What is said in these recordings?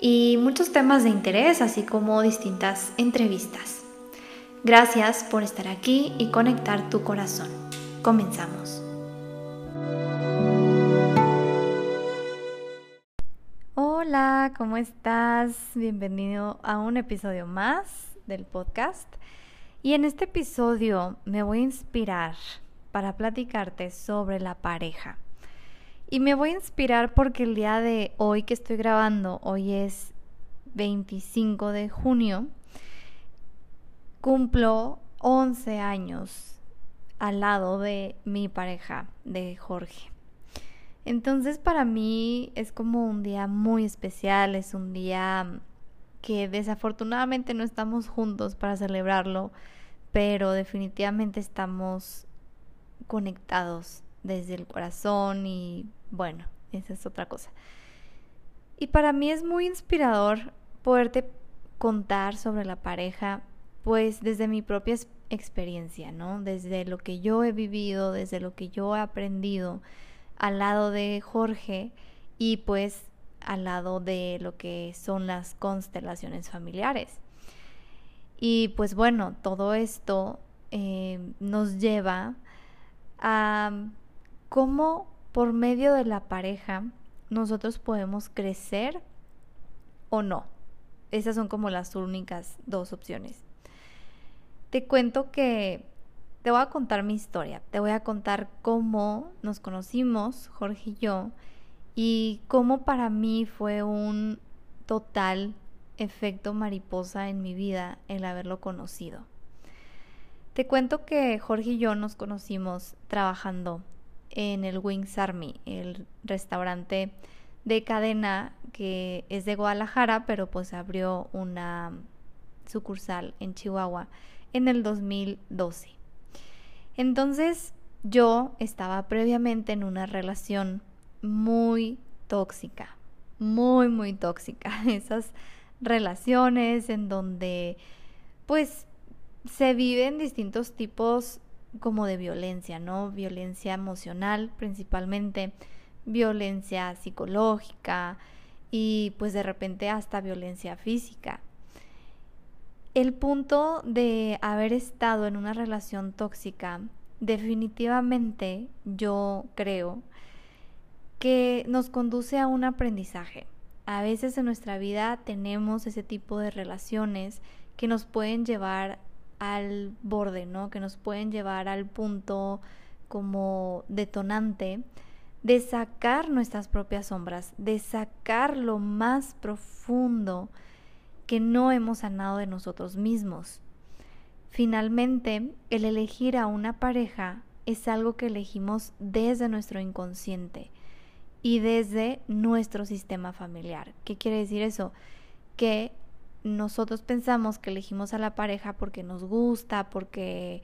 y muchos temas de interés, así como distintas entrevistas. Gracias por estar aquí y conectar tu corazón. Comenzamos. Hola, ¿cómo estás? Bienvenido a un episodio más del podcast. Y en este episodio me voy a inspirar para platicarte sobre la pareja. Y me voy a inspirar porque el día de hoy que estoy grabando, hoy es 25 de junio, cumplo 11 años al lado de mi pareja, de Jorge. Entonces para mí es como un día muy especial, es un día que desafortunadamente no estamos juntos para celebrarlo, pero definitivamente estamos conectados desde el corazón y bueno, esa es otra cosa. Y para mí es muy inspirador poderte contar sobre la pareja, pues desde mi propia experiencia, ¿no? Desde lo que yo he vivido, desde lo que yo he aprendido al lado de Jorge y pues al lado de lo que son las constelaciones familiares. Y pues bueno, todo esto eh, nos lleva a cómo por medio de la pareja nosotros podemos crecer o no. Esas son como las únicas dos opciones. Te cuento que te voy a contar mi historia, te voy a contar cómo nos conocimos, Jorge y yo, y cómo para mí fue un total efecto mariposa en mi vida el haberlo conocido. Te cuento que Jorge y yo nos conocimos trabajando en el Wings Army, el restaurante de cadena que es de Guadalajara, pero pues abrió una sucursal en Chihuahua en el 2012. Entonces yo estaba previamente en una relación muy tóxica, muy, muy tóxica. Esas relaciones en donde pues se viven distintos tipos como de violencia, ¿no? Violencia emocional principalmente, violencia psicológica y pues de repente hasta violencia física. El punto de haber estado en una relación tóxica, definitivamente yo creo que nos conduce a un aprendizaje. A veces en nuestra vida tenemos ese tipo de relaciones que nos pueden llevar al borde, ¿no? Que nos pueden llevar al punto como detonante de sacar nuestras propias sombras, de sacar lo más profundo que no hemos sanado de nosotros mismos. Finalmente, el elegir a una pareja es algo que elegimos desde nuestro inconsciente y desde nuestro sistema familiar. ¿Qué quiere decir eso? Que nosotros pensamos que elegimos a la pareja porque nos gusta, porque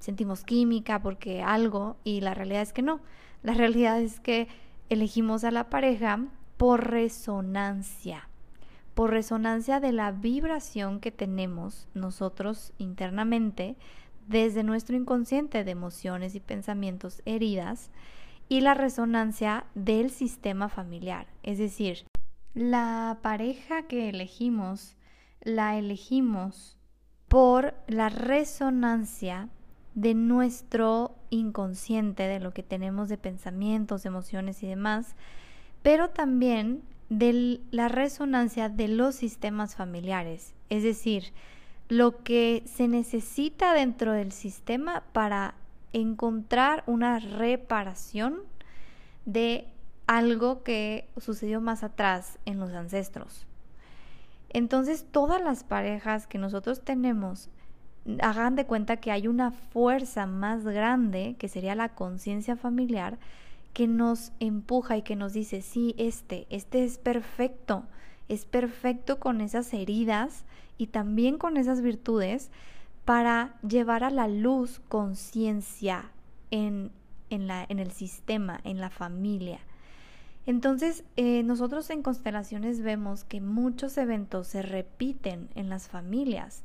sentimos química, porque algo, y la realidad es que no. La realidad es que elegimos a la pareja por resonancia, por resonancia de la vibración que tenemos nosotros internamente desde nuestro inconsciente de emociones y pensamientos heridas y la resonancia del sistema familiar. Es decir, la pareja que elegimos la elegimos por la resonancia de nuestro inconsciente, de lo que tenemos de pensamientos, emociones y demás, pero también de la resonancia de los sistemas familiares, es decir, lo que se necesita dentro del sistema para encontrar una reparación de algo que sucedió más atrás en los ancestros. Entonces todas las parejas que nosotros tenemos, hagan de cuenta que hay una fuerza más grande, que sería la conciencia familiar, que nos empuja y que nos dice, sí, este, este es perfecto, es perfecto con esas heridas y también con esas virtudes para llevar a la luz conciencia en, en, en, el sistema, en la familia. Entonces, eh, nosotros en constelaciones vemos que muchos eventos se repiten en las familias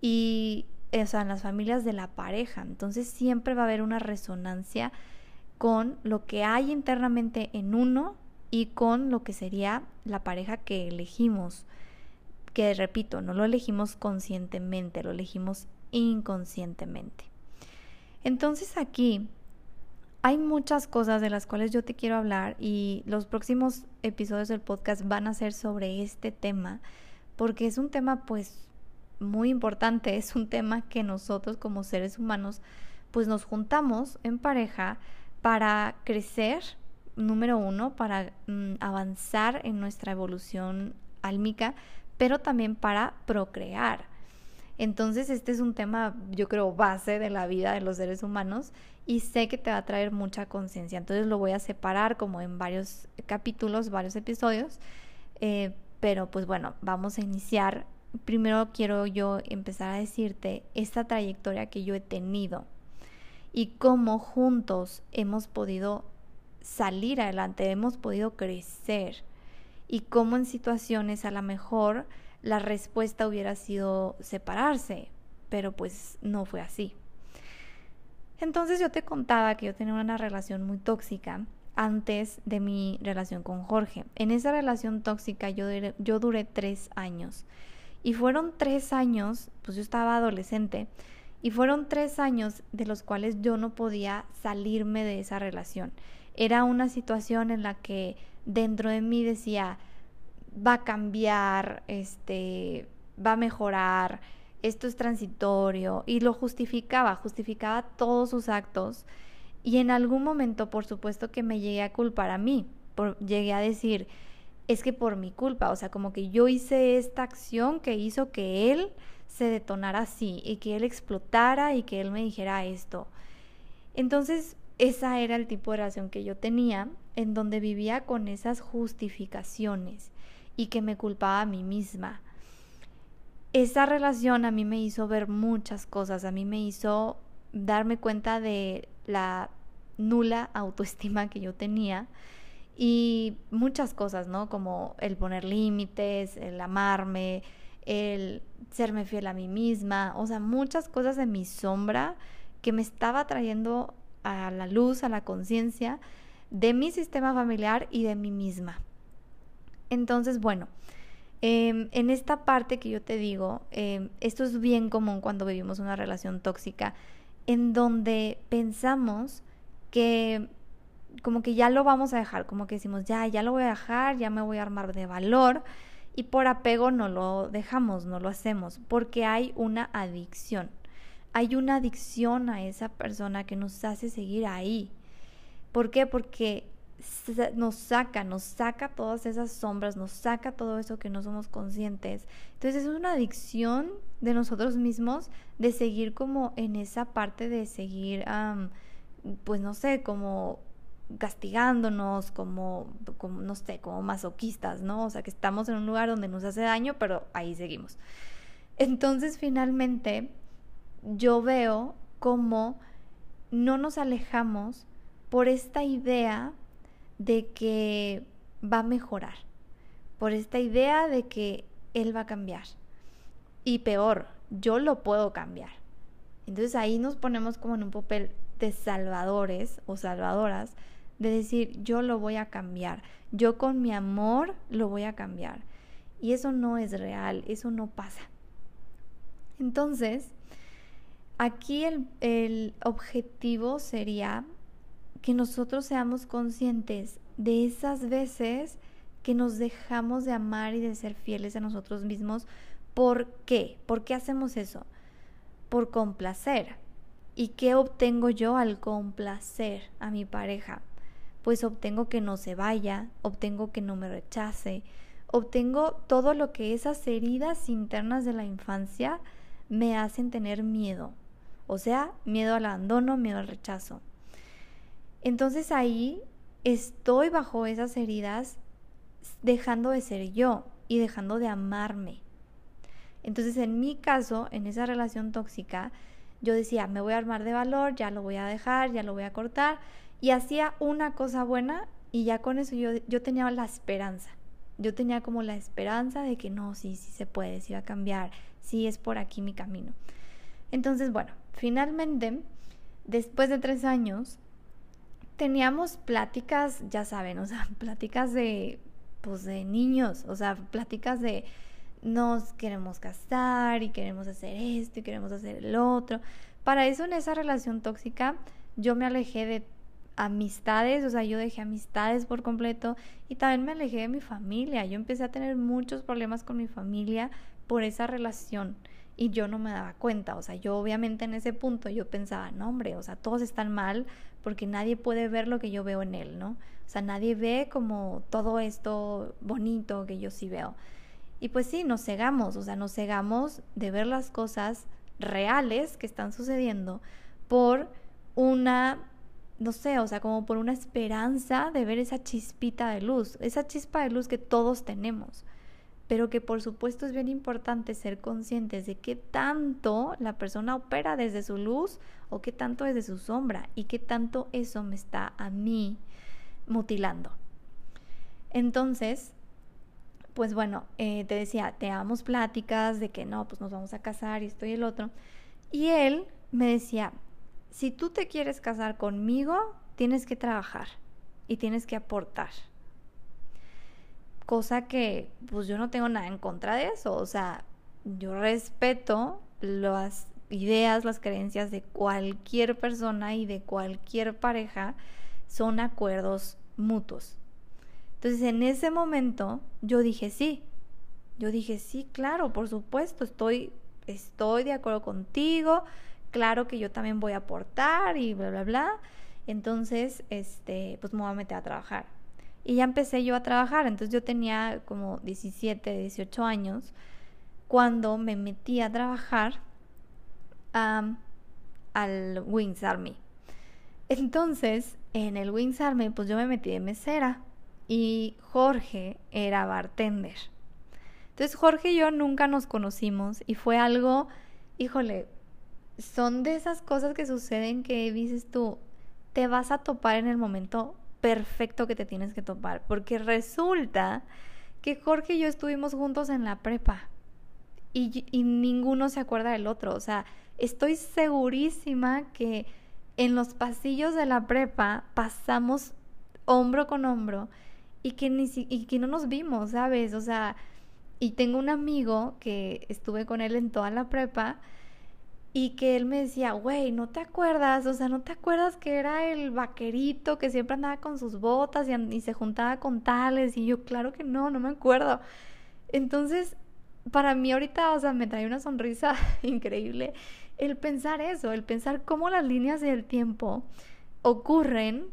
y, o sea, en las familias de la pareja. Entonces, siempre va a haber una resonancia con lo que hay internamente en uno y con lo que sería la pareja que elegimos. Que repito, no lo elegimos conscientemente, lo elegimos inconscientemente. Entonces aquí hay muchas cosas de las cuales yo te quiero hablar y los próximos episodios del podcast van a ser sobre este tema porque es un tema pues muy importante, es un tema que nosotros como seres humanos pues nos juntamos en pareja para crecer, número uno, para mm, avanzar en nuestra evolución álmica, pero también para procrear. Entonces este es un tema, yo creo, base de la vida de los seres humanos y sé que te va a traer mucha conciencia. Entonces lo voy a separar como en varios capítulos, varios episodios. Eh, pero pues bueno, vamos a iniciar. Primero quiero yo empezar a decirte esta trayectoria que yo he tenido y cómo juntos hemos podido salir adelante, hemos podido crecer y cómo en situaciones a lo mejor la respuesta hubiera sido separarse, pero pues no fue así. Entonces yo te contaba que yo tenía una relación muy tóxica antes de mi relación con Jorge. En esa relación tóxica yo, yo duré tres años. Y fueron tres años, pues yo estaba adolescente, y fueron tres años de los cuales yo no podía salirme de esa relación. Era una situación en la que dentro de mí decía, va a cambiar, este, va a mejorar, esto es transitorio, y lo justificaba, justificaba todos sus actos. Y en algún momento, por supuesto, que me llegué a culpar a mí, llegué a decir, es que por mi culpa, o sea, como que yo hice esta acción que hizo que él se detonara así y que él explotara y que él me dijera esto. Entonces, esa era el tipo de relación que yo tenía, en donde vivía con esas justificaciones y que me culpaba a mí misma. Esa relación a mí me hizo ver muchas cosas, a mí me hizo darme cuenta de la nula autoestima que yo tenía y muchas cosas, ¿no? Como el poner límites, el amarme, el serme fiel a mí misma, o sea, muchas cosas de mi sombra que me estaba trayendo a la luz, a la conciencia de mi sistema familiar y de mí misma. Entonces, bueno, em, en esta parte que yo te digo, em, esto es bien común cuando vivimos una relación tóxica, en donde pensamos que como que ya lo vamos a dejar, como que decimos, ya, ya lo voy a dejar, ya me voy a armar de valor y por apego no lo dejamos, no lo hacemos, porque hay una adicción. Hay una adicción a esa persona que nos hace seguir ahí. ¿Por qué? Porque nos saca, nos saca todas esas sombras, nos saca todo eso que no somos conscientes. Entonces es una adicción de nosotros mismos de seguir como en esa parte de seguir, pues no sé, como castigándonos como, como, no sé, como masoquistas, ¿no? O sea, que estamos en un lugar donde nos hace daño, pero ahí seguimos. Entonces, finalmente, yo veo cómo no nos alejamos por esta idea de que va a mejorar, por esta idea de que él va a cambiar. Y peor, yo lo puedo cambiar. Entonces ahí nos ponemos como en un papel de salvadores o salvadoras de decir, yo lo voy a cambiar, yo con mi amor lo voy a cambiar. Y eso no es real, eso no pasa. Entonces, aquí el, el objetivo sería que nosotros seamos conscientes de esas veces que nos dejamos de amar y de ser fieles a nosotros mismos. ¿Por qué? ¿Por qué hacemos eso? Por complacer. ¿Y qué obtengo yo al complacer a mi pareja? pues obtengo que no se vaya, obtengo que no me rechace, obtengo todo lo que esas heridas internas de la infancia me hacen tener miedo. O sea, miedo al abandono, miedo al rechazo. Entonces ahí estoy bajo esas heridas dejando de ser yo y dejando de amarme. Entonces, en mi caso, en esa relación tóxica, yo decía, me voy a armar de valor, ya lo voy a dejar, ya lo voy a cortar, y hacía una cosa buena y ya con eso yo, yo tenía la esperanza. Yo tenía como la esperanza de que no, sí, sí se puede, sí va a cambiar, sí es por aquí mi camino. Entonces, bueno, finalmente, después de tres años, teníamos pláticas, ya saben, o sea, pláticas de, pues de niños, o sea, pláticas de nos queremos casar y queremos hacer esto y queremos hacer el otro. Para eso en esa relación tóxica yo me alejé de amistades, o sea, yo dejé amistades por completo y también me alejé de mi familia. Yo empecé a tener muchos problemas con mi familia por esa relación y yo no me daba cuenta, o sea, yo obviamente en ese punto yo pensaba, no hombre, o sea, todos están mal porque nadie puede ver lo que yo veo en él, ¿no? O sea, nadie ve como todo esto bonito que yo sí veo. Y pues sí, nos cegamos, o sea, nos cegamos de ver las cosas reales que están sucediendo por una, no sé, o sea, como por una esperanza de ver esa chispita de luz, esa chispa de luz que todos tenemos pero que por supuesto es bien importante ser conscientes de qué tanto la persona opera desde su luz o qué tanto desde su sombra y qué tanto eso me está a mí mutilando. Entonces, pues bueno, eh, te decía, te damos pláticas de que no, pues nos vamos a casar y esto y el otro. Y él me decía, si tú te quieres casar conmigo, tienes que trabajar y tienes que aportar cosa que pues yo no tengo nada en contra de eso, o sea, yo respeto las ideas, las creencias de cualquier persona y de cualquier pareja, son acuerdos mutuos. Entonces en ese momento yo dije sí, yo dije sí, claro, por supuesto, estoy, estoy de acuerdo contigo, claro que yo también voy a aportar y bla, bla, bla. Entonces, este, pues me voy a meter a trabajar. Y ya empecé yo a trabajar, entonces yo tenía como 17, 18 años cuando me metí a trabajar al Wings Army. Entonces, en el Wings Army, pues yo me metí de mesera y Jorge era bartender. Entonces Jorge y yo nunca nos conocimos y fue algo, híjole, son de esas cosas que suceden que dices tú, te vas a topar en el momento perfecto que te tienes que topar, porque resulta que Jorge y yo estuvimos juntos en la prepa y, y ninguno se acuerda del otro, o sea, estoy segurísima que en los pasillos de la prepa pasamos hombro con hombro y que, ni y que no nos vimos, ¿sabes? O sea, y tengo un amigo que estuve con él en toda la prepa y que él me decía, güey, ¿no te acuerdas? O sea, ¿no te acuerdas que era el vaquerito que siempre andaba con sus botas y, se juntaba con tales? Y yo, claro que no, no me acuerdo. Entonces, para mí ahorita, o sea, me trae una sonrisa increíble el pensar eso, el pensar cómo las líneas del tiempo ocurren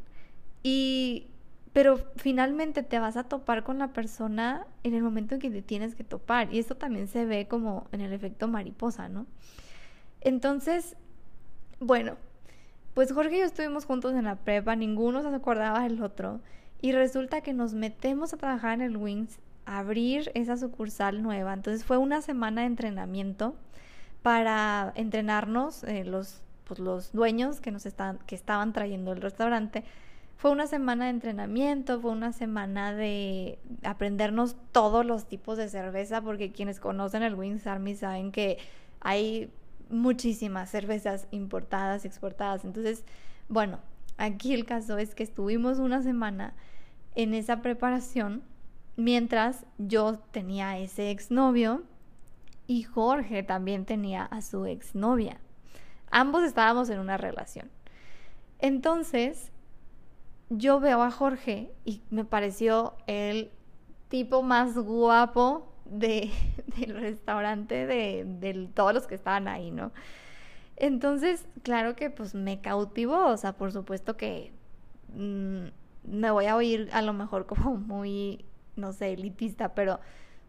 y pero finalmente te vas a topar con la persona en el momento en que te tienes que topar y esto también se ve como en el efecto mariposa, ¿no? Entonces, bueno, pues Jorge y yo estuvimos juntos en la prepa, ninguno se acordaba del otro. Y resulta que nos metemos a trabajar en el Wings, a abrir esa sucursal nueva. Entonces fue una semana de entrenamiento para entrenarnos, eh, los, pues, los dueños que, nos están, que estaban trayendo el restaurante. Fue una semana de entrenamiento, fue una semana de aprendernos todos los tipos de cerveza, porque quienes conocen el Wings Army saben que hay muchísimas cervezas importadas, exportadas. Entonces, bueno, aquí el caso es que estuvimos una semana en esa preparación mientras yo tenía ese exnovio y Jorge también tenía a su exnovia. Ambos estábamos en una relación. Entonces, yo veo a Jorge y me pareció el tipo más guapo de, del restaurante de, de, todos los que estaban ahí, ¿no? Entonces, claro que pues me cautivó, o sea, por supuesto que mm, me voy a oír a lo mejor como muy, no sé, elitista, pero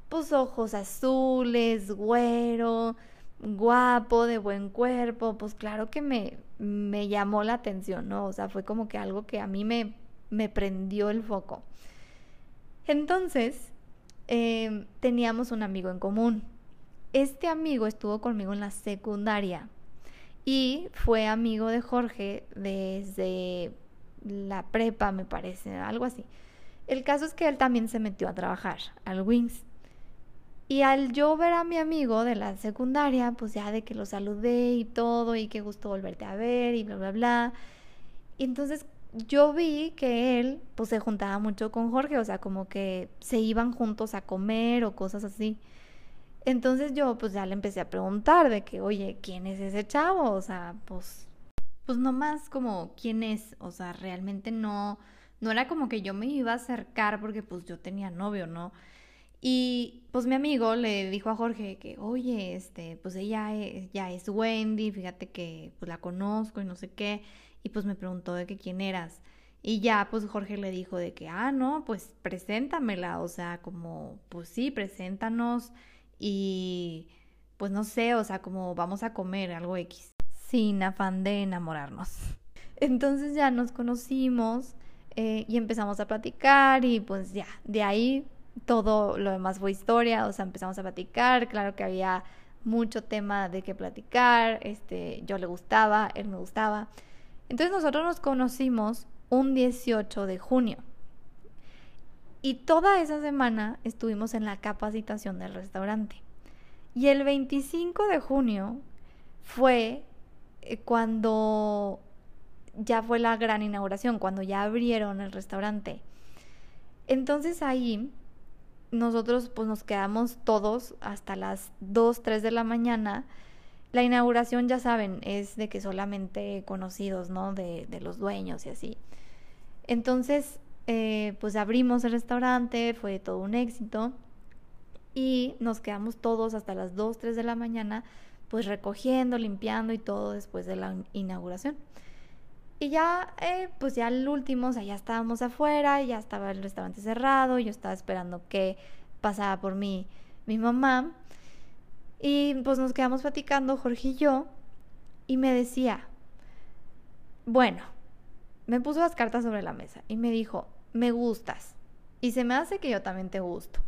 pues ojos azules, güero, guapo, de buen cuerpo, pues claro que me, me llamó la atención, ¿no? O sea, fue como que algo que a mí me, me prendió el foco. Entonces, em, teníamos un amigo en común. Este amigo estuvo conmigo en la secundaria y fue amigo de Jorge desde la prepa, me parece, algo así. El caso es que él también se metió a trabajar al Wings. Y al yo ver a mi amigo de la secundaria, pues ya de que lo saludé y todo, y qué gusto volverte a ver, y bla, bla, bla. Y entonces yo vi que él, pues se juntaba mucho con Jorge, o sea, como que se iban juntos a comer o cosas así. Entonces yo, pues ya le empecé a preguntar de que, oye, ¿quién es ese chavo? O sea, pues, pues nomás como, ¿quién es? O sea, realmente no, no era como que yo me iba a acercar porque pues yo tenía novio, ¿no? Y pues mi amigo le dijo a Jorge que, oye, este, pues ella es, ya es Wendy, fíjate que pues la conozco y no sé qué. Y pues me preguntó de que quién eras. Y ya pues Jorge le dijo de que, ah, no, pues preséntamela. O sea, como, pues sí, preséntanos. Y pues no sé, o sea, como vamos a comer algo X. Sin afán de enamorarnos. Entonces ya nos conocimos eh, y empezamos a platicar y pues ya, de ahí todo lo demás fue historia, o sea, empezamos a platicar, claro que había mucho tema de qué platicar, este, yo le gustaba, él me gustaba. Entonces nosotros nos conocimos un 18 de junio. Y toda esa semana estuvimos en la capacitación del restaurante. Y el 25 de junio fue eh, cuando ya fue la gran inauguración, cuando ya abrieron el restaurante. Entonces ahí nosotros pues nos quedamos todos hasta las 2, 3 de la mañana. La inauguración, ya saben, es de que solamente conocidos, ¿no? De, los dueños y así. Entonces, eh, pues abrimos el restaurante, fue todo un éxito. Y nos quedamos todos hasta las 2, 3 de la mañana, pues recogiendo, limpiando y todo después de la inauguración. Y ya, eh, pues ya el último, o sea, ya estábamos afuera, ya estaba el restaurante cerrado, yo estaba esperando que pasara por mí mi mamá. Y pues nos quedamos platicando, Jorge y yo, y me decía, bueno, me puso las cartas sobre la mesa y me dijo, me gustas. Y se me hace que yo también te gusto.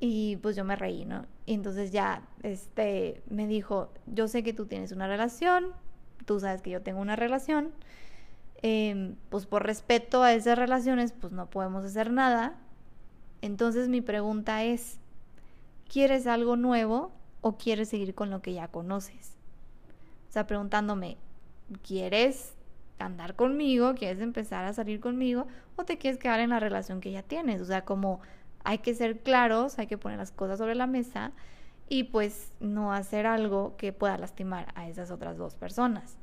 Y pues yo me reí, ¿no? Y entonces ya, este, me dijo, yo sé que tú tienes una relación, tú sabes que yo tengo una relación, em, pues por respeto a esas relaciones, pues no podemos hacer nada. Entonces mi pregunta es, ¿quieres algo nuevo o quieres seguir con lo que ya conoces? O sea, preguntándome, ¿quieres andar conmigo? ¿Quieres empezar a salir conmigo? ¿O te quieres quedar en la relación que ya tienes? O sea, como hay que ser claros, hay que poner las cosas sobre la mesa y pues no hacer algo que pueda lastimar a esas otras dos personas.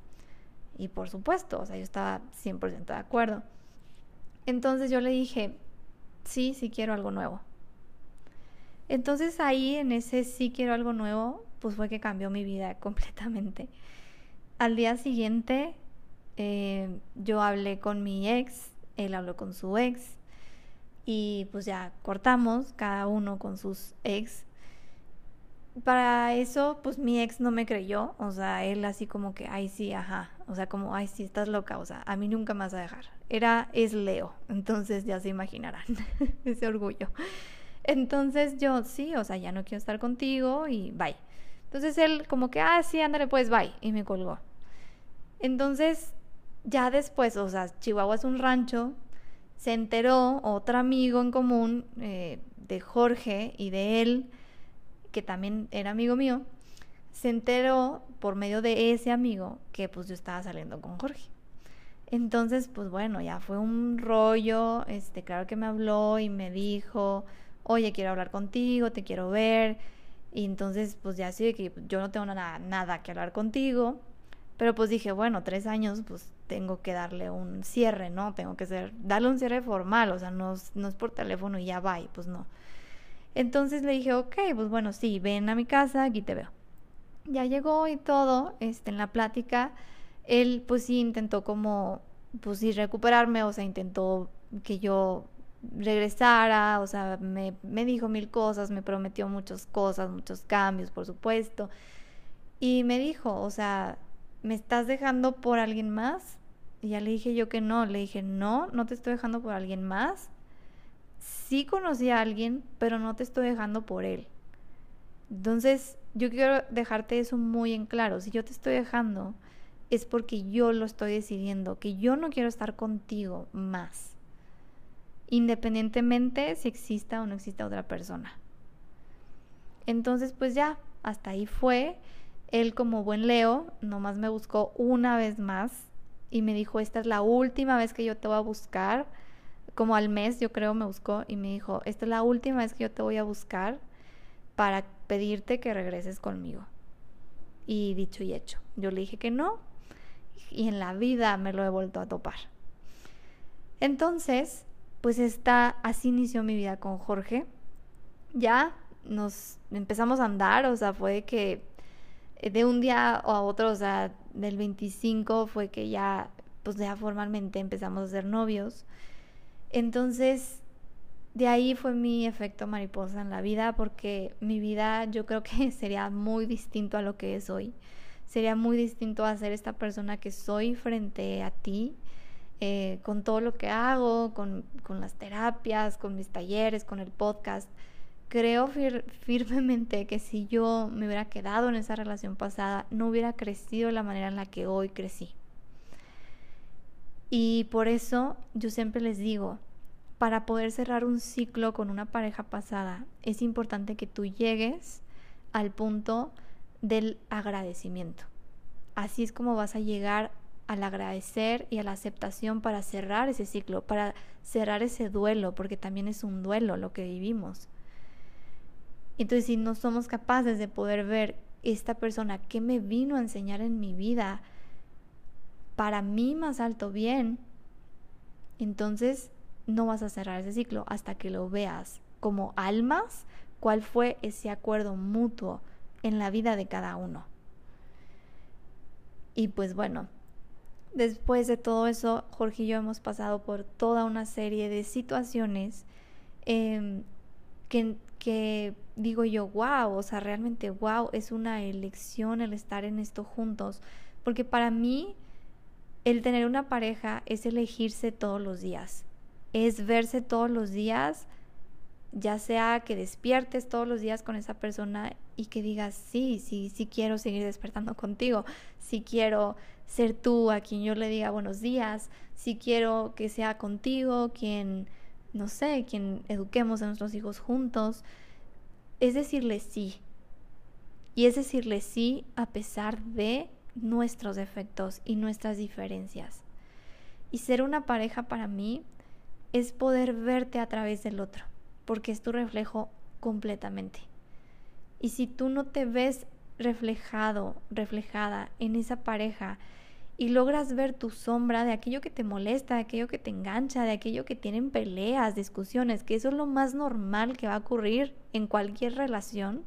Y por supuesto, o sea, yo estaba 100% de acuerdo. Entonces yo le dije, sí, sí quiero algo nuevo. Entonces ahí en ese sí quiero algo nuevo, pues fue que cambió mi vida completamente. Al día siguiente eh, yo hablé con mi ex, él habló con su ex y pues ya cortamos, cada uno con sus ex para eso, pues mi ex no me creyó, o sea, él así como que, ay sí, ajá, o sea, como, ay sí, estás loca, o sea, a mí nunca me vas a dejar. Era, es Leo, entonces ya se imaginarán ese orgullo. Entonces yo, sí, o sea, ya no quiero estar contigo y bye. Entonces él como que, ah, sí, ándale, pues bye, y me colgó. Entonces, ya después, o sea, Chihuahua es un rancho, se enteró otro amigo en común eh, de Jorge y de él, que también era amigo mío, se enteró por medio de ese amigo que pues yo estaba saliendo con Jorge. Entonces, pues bueno, ya fue un rollo, este, claro que me habló y me dijo, oye, quiero hablar contigo, te quiero ver. Y entonces, pues ya sí, que yo no tengo nada, nada que hablar contigo. Pero pues dije, bueno, tres años, pues tengo que darle un cierre, ¿no? Tengo que ser, darle un cierre formal, o sea, no, no es por teléfono y ya va, y pues no. Entonces le dije, ok, pues bueno, sí, ven a mi casa, aquí te veo. Ya llegó y todo, este, en la plática, él pues sí intentó como, pues sí, recuperarme, o sea, intentó que yo regresara, o sea, me, me dijo mil cosas, me prometió muchas cosas, muchos cambios, por supuesto. Y me dijo, o sea, ¿me estás dejando por alguien más? Y ya le dije yo que no, le dije, no, no te estoy dejando por alguien más sí conocí a alguien, pero no te estoy dejando por él. Entonces, yo quiero dejarte eso muy en claro. Si yo te estoy dejando, es porque yo lo estoy decidiendo, que yo no quiero estar contigo más, independientemente si exista o no exista otra persona. Entonces, pues ya, hasta ahí fue. Él como buen Leo, nomás me buscó una vez más y me dijo, esta es la última vez que yo te voy a buscar. Como al mes yo creo me buscó y me dijo, esta es la última vez que yo te voy a buscar para pedirte que regreses conmigo. Y dicho y hecho, yo le dije que no y en la vida me lo he vuelto a topar. Entonces, pues está, así inició mi vida con Jorge. Ya nos empezamos a andar, o sea, fue que eh, de un día a otro, o sea, del 25 fue que ya, pues ya formalmente empezamos a ser novios. Entonces, de ahí fue mi efecto mariposa en la vida, porque mi vida yo creo que sería muy distinto a lo que es hoy. Sería muy distinto a ser esta persona que soy frente a ti, eh, con todo lo que hago, con, las terapias, con mis talleres, con el podcast creo firmemente que si yo me hubiera quedado en esa relación pasada, no hubiera crecido de la manera en la que hoy crecí. Y por eso yo siempre les digo, para poder cerrar un ciclo con una pareja pasada, es importante que tú llegues al punto del agradecimiento. Así es como vas a llegar al agradecer y a la aceptación para cerrar ese ciclo, para cerrar ese duelo, porque también es un duelo lo que vivimos. Entonces, si no somos capaces de poder ver esta persona que me vino a enseñar en mi vida para mí más alto bien, entonces no vas a cerrar ese ciclo hasta que lo veas como almas, cuál fue ese acuerdo mutuo en la vida de cada uno. Y pues bueno, después de todo eso, Jorge y yo hemos pasado por toda una serie de situaciones em, que, que digo yo, wow, o sea, realmente wow, es una elección el estar en esto juntos, porque para mí el tener una pareja es elegirse todos los días, es verse todos los días, ya sea que despiertes todos los días con esa persona y que digas, sí, sí, sí quiero seguir despertando contigo, sí quiero ser tú a quien yo le diga buenos días, sí quiero que sea contigo quien no sé, quien eduquemos a nuestros hijos juntos, es decirle sí. Y es decirle sí a pesar de nuestros defectos y nuestras diferencias. Y ser una pareja para mí es poder verte a través del otro, porque es tu reflejo completamente. Y si tú no te ves reflejado, reflejada en esa pareja, y logras ver tu sombra de aquello que te molesta, de aquello que te engancha, de aquello que tienen peleas, discusiones, que eso es lo más normal que va a ocurrir en cualquier relación,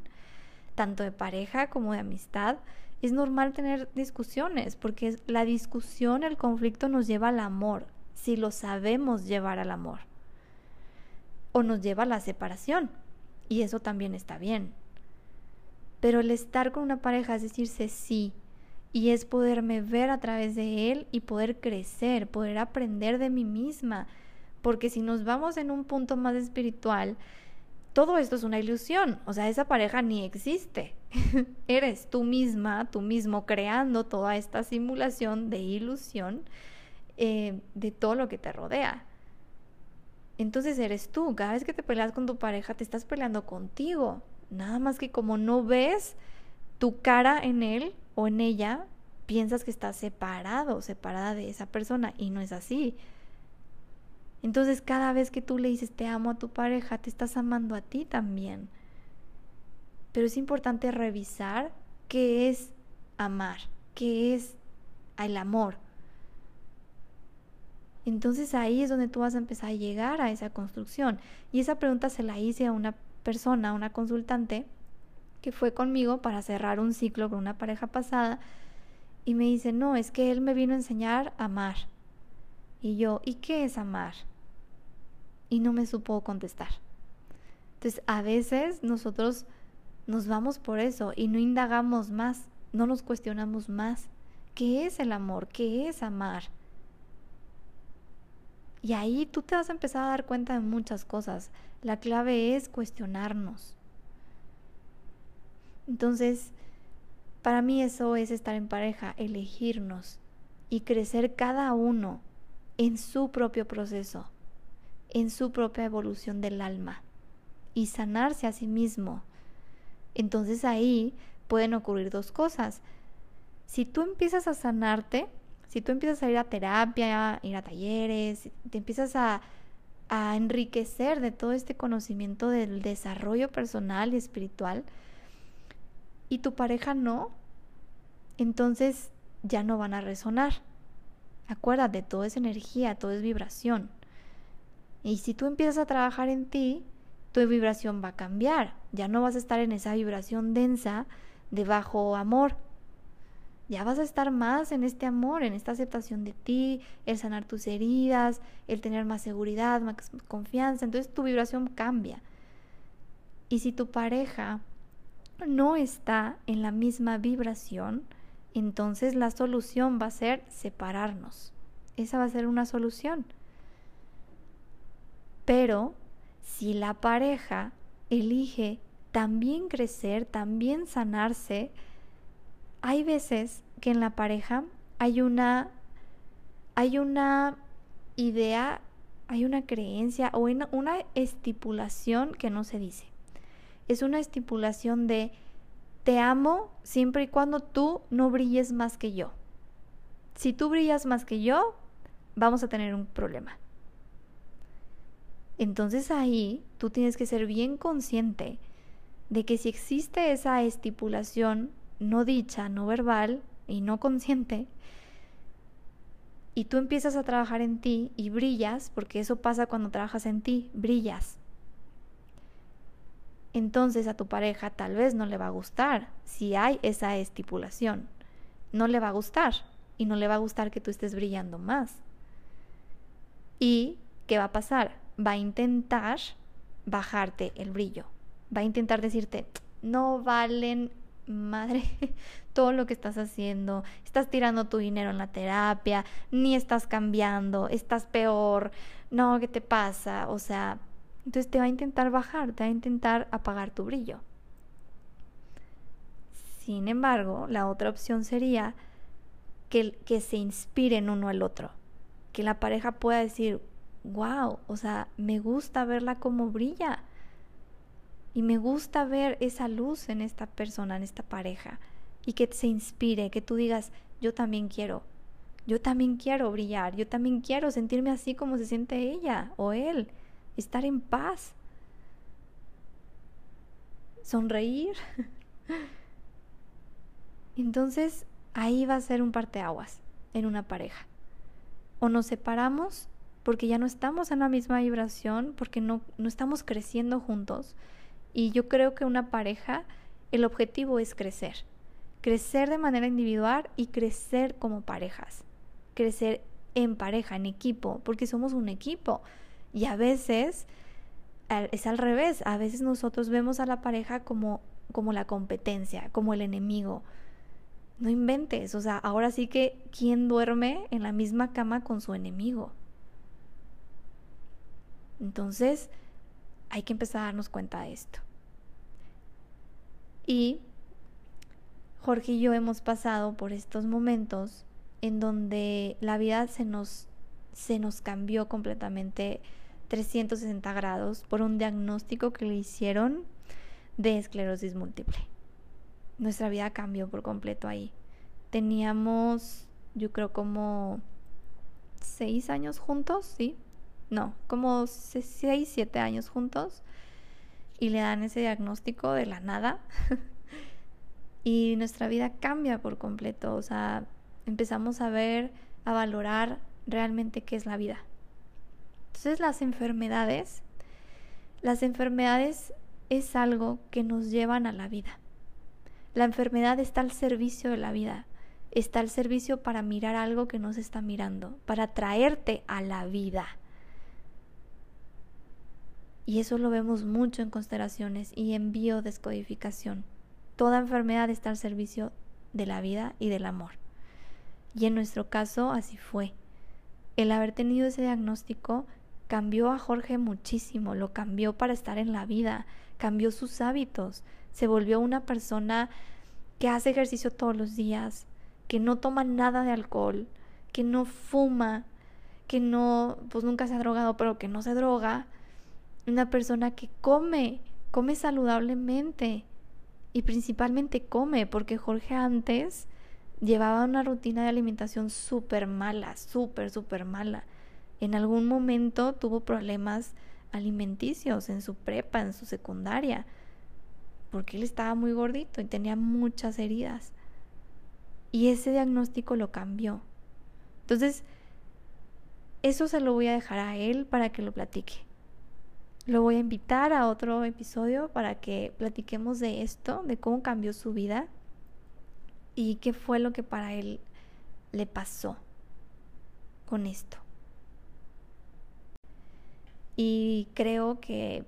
tanto de pareja como de amistad. Es normal tener discusiones porque la discusión, el conflicto nos lleva al amor, si lo sabemos llevar al amor. O nos lleva a la separación. Y eso también está bien. Pero el estar con una pareja es decirse sí, y es poderme ver a través de él y poder crecer, poder aprender de mí misma, porque si nos vamos en un punto más espiritual, todo esto es una ilusión, o sea, esa pareja ni existe. Eres tú misma, tú mismo creando toda esta simulación de ilusión eh, de todo lo que te rodea. Entonces eres tú, cada vez que te peleas con tu pareja, te estás peleando contigo. Nada más que como no ves tu cara en él, o en ella piensas que estás separado, separada de esa persona y no es así. Entonces cada vez que tú le dices te amo a tu pareja, te estás amando a ti también. Pero es importante revisar qué es amar, qué es el amor. Entonces ahí es donde tú vas a empezar a llegar a esa construcción. Y esa pregunta se la hice a una persona, a una consultante, que fue conmigo para cerrar un ciclo con una pareja pasada y me dice, no, es que él me vino a enseñar a amar. Y yo, ¿y qué es amar? Y no me supo contestar. Entonces, a veces nosotros nos vamos por eso y no indagamos más, no nos cuestionamos más. ¿Qué es el amor? ¿Qué es amar? Y ahí tú te vas a empezar a dar cuenta de muchas cosas. La clave es cuestionarnos. Entonces, para mí eso es estar en pareja, elegirnos y crecer cada uno en su propio proceso, en su propia evolución del alma y sanarse a sí mismo. Entonces ahí pueden ocurrir dos cosas. Si tú empiezas a sanarte, si tú empiezas a ir a terapia, ir a talleres, te empiezas a, a enriquecer de todo este conocimiento del desarrollo personal y espiritual, y tu pareja no, entonces ya no van a resonar. Acuérdate, todo es energía, todo es vibración. Y si tú empiezas a trabajar en ti, tu vibración va a cambiar. Ya no vas a estar en esa vibración densa de bajo amor, ya vas a estar más en este amor, en esta aceptación de ti, el sanar tus heridas, el tener más seguridad, más confianza. Entonces tu vibración cambia. Y si tu pareja no está en la misma vibración, entonces la solución va a ser separarnos. Esa va a ser una solución. Pero si la pareja elige también crecer, también sanarse, hay veces que en la pareja hay una hay una idea, hay una creencia o una estipulación que no se dice. Es una estipulación de te amo siempre y cuando tú no brilles más que yo. Si tú brillas más que yo, vamos a tener un problema. Entonces ahí tú tienes que ser bien consciente de que si existe esa estipulación no dicha, no verbal y no consciente, y tú empiezas a trabajar en ti y brillas, porque eso pasa cuando trabajas en ti, brillas. Entonces a tu pareja tal vez no le va a gustar si hay esa estipulación. No le va a gustar y no le va a gustar que tú estés brillando más. ¿Y qué va a pasar? Va a intentar bajarte el brillo. Va a intentar decirte, no valen madre, todo lo que estás haciendo, estás tirando tu dinero en la terapia, ni estás cambiando, estás peor, no, ¿qué te pasa? O sea, entonces te va a intentar bajar, te va a intentar apagar tu brillo. Sin embargo, la otra opción sería que, que se inspiren uno al otro, que la pareja pueda decir, wow, o sea, me gusta verla como brilla. Y me gusta ver esa luz en esta persona, en esta pareja, y que se inspire, que tú digas, yo también quiero, yo también quiero brillar, yo también quiero sentirme así como se siente ella o él, estar en paz, sonreír. Entonces ahí va a ser un parteaguas en una pareja. O nos separamos porque ya no estamos en la misma vibración, porque no, no estamos creciendo juntos, y yo creo que una pareja, el objetivo es crecer. Crecer de manera individual y crecer como parejas. Crecer en pareja, en equipo, porque somos un equipo. Y a veces es al revés. A veces nosotros vemos a la pareja como, como la competencia, como el enemigo. No inventes. O sea, ahora sí que ¿quién duerme en la misma cama con su enemigo? Entonces, hay que empezar a darnos cuenta de esto. Y Jorge y yo hemos pasado por estos momentos en donde la vida se nos, se nos cambió completamente 360 grados por un diagnóstico que le hicieron de esclerosis múltiple. Nuestra vida cambió por completo ahí. Teníamos, yo creo, como seis años juntos, ¿sí? no, como 6, 7 años juntos y le dan ese diagnóstico de la nada y nuestra vida cambia por completo, o sea, empezamos a ver, a valorar realmente qué es la vida. Entonces las enfermedades, las enfermedades es algo que nos llevan a la vida. La enfermedad está al servicio de la vida, está al servicio para mirar algo que no se está mirando, para traerte a la vida. Y eso lo vemos mucho en constelaciones y en biodescodificación. Toda enfermedad está al servicio de la vida y del amor. Y en nuestro caso así fue. el haber tenido ese diagnóstico cambió a Jorge muchísimo, lo cambió para estar en la vida, cambió sus hábitos, se volvió una persona que hace ejercicio todos los días, que no toma nada de alcohol, que no fuma, que no, pues nunca se ha drogado, pero que no se droga, una persona que come, come saludablemente y principalmente come, porque Jorge antes llevaba una rutina de alimentación súper mala, súper, súper mala. En algún momento tuvo problemas alimenticios en su prepa, en su secundaria, porque él estaba muy gordito y tenía muchas heridas. Y ese diagnóstico lo cambió. Entonces, eso se lo voy a dejar a él para que lo platique. Lo voy a invitar a otro episodio para que platiquemos de esto, de cómo cambió su vida y qué fue lo que para él le pasó con esto. Y creo que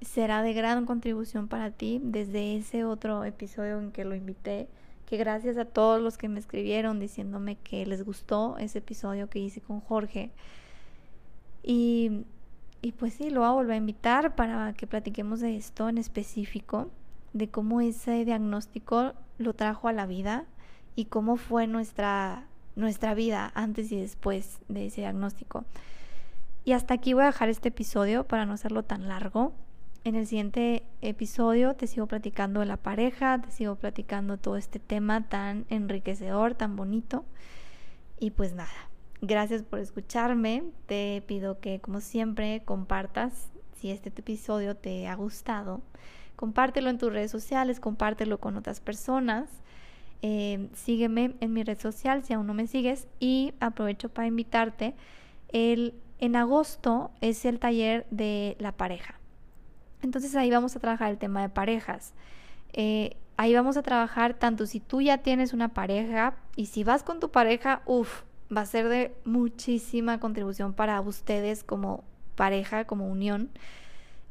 será de gran contribución para ti desde ese otro episodio en que lo invité, que gracias a todos los que me escribieron diciéndome que les gustó ese episodio que hice con Jorge. Y, y pues sí, lo voy a volver a invitar para que platiquemos de esto en específico, de cómo ese diagnóstico lo trajo a la vida y cómo fue nuestra, nuestra vida antes y después de ese diagnóstico. Y hasta aquí voy a dejar este episodio para no hacerlo tan largo. En el siguiente episodio te sigo platicando de la pareja, te sigo platicando todo este tema tan enriquecedor, tan bonito. Y pues nada, gracias por escucharme. Te pido que como siempre compartas si este episodio te ha gustado compártelo en tus redes sociales, compártelo con otras personas. Eh, sígueme en mi red social si aún no me sigues y aprovecho para invitarte. El, en agosto es el taller de la pareja. Entonces ahí vamos a trabajar el tema de parejas. Eh, ahí vamos a trabajar tanto si tú ya tienes una pareja y si vas con tu pareja, uff, va a ser de muchísima contribución para ustedes como pareja, como unión.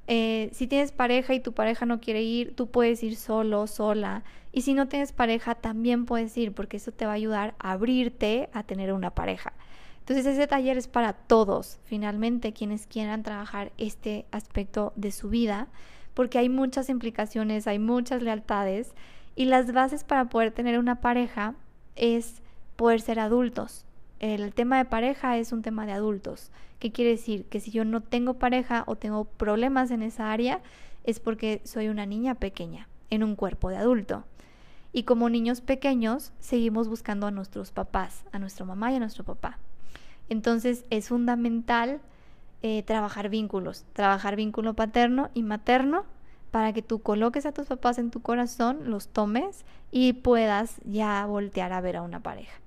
Eh, si tienes pareja y tu pareja no quiere ir, tú puedes ir solo, sola. Y si no tienes pareja, también puedes ir, porque eso te va a ayudar a abrirte a tener una pareja. Entonces ese taller es para todos, finalmente, quienes quieran trabajar este aspecto de su vida, porque hay muchas implicaciones, hay muchas lealtades, y las bases para poder tener una pareja es poder ser adultos. El tema de pareja es un tema de adultos. ¿Qué quiere decir? Que si yo no tengo pareja o tengo problemas en esa área, es porque soy una niña pequeña en un cuerpo de adulto. Y como niños pequeños, seguimos buscando a nuestros papás, a nuestra mamá y a nuestro papá. Entonces es fundamental eh, trabajar vínculos, trabajar vínculo paterno y materno para que tú coloques a tus papás en tu corazón, los tomes y puedas ya voltear a ver a una pareja.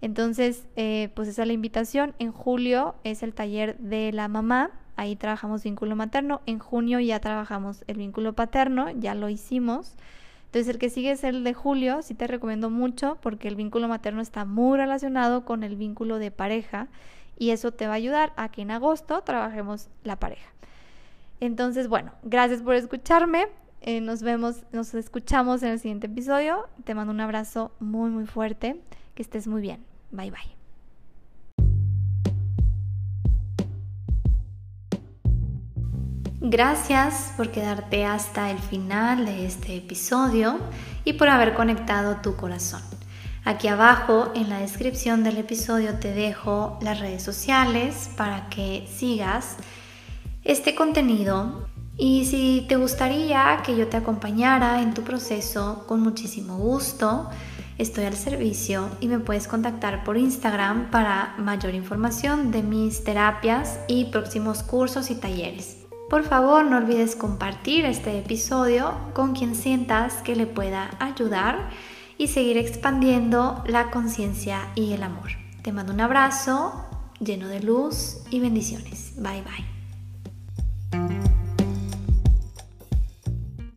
Entonces, eh, pues esa es la invitación. En julio es el taller de la mamá. Ahí trabajamos vínculo materno. En junio ya trabajamos el vínculo paterno. Ya lo hicimos. Entonces, el que sigue es el de julio. Sí te recomiendo mucho porque el vínculo materno está muy relacionado con el vínculo de pareja. Y eso te va a ayudar a que en agosto trabajemos la pareja. Entonces, bueno, gracias por escucharme. Eh, nos vemos, nos escuchamos en el siguiente episodio. Te mando un abrazo muy, muy fuerte. Que estés muy bien. Bye bye. Gracias por quedarte hasta el final de este episodio y por haber conectado tu corazón. Aquí abajo en la descripción del episodio te dejo las redes sociales para que sigas este contenido y si te gustaría que yo te acompañara en tu proceso, con muchísimo gusto, estoy al servicio y me puedes contactar por Instagram para mayor información de mis terapias y próximos cursos y talleres. Por favor, no olvides compartir este episodio con quien sientas que le pueda ayudar y seguir expandiendo la conciencia y el amor. Te mando un abrazo lleno de luz y bendiciones. Bye bye.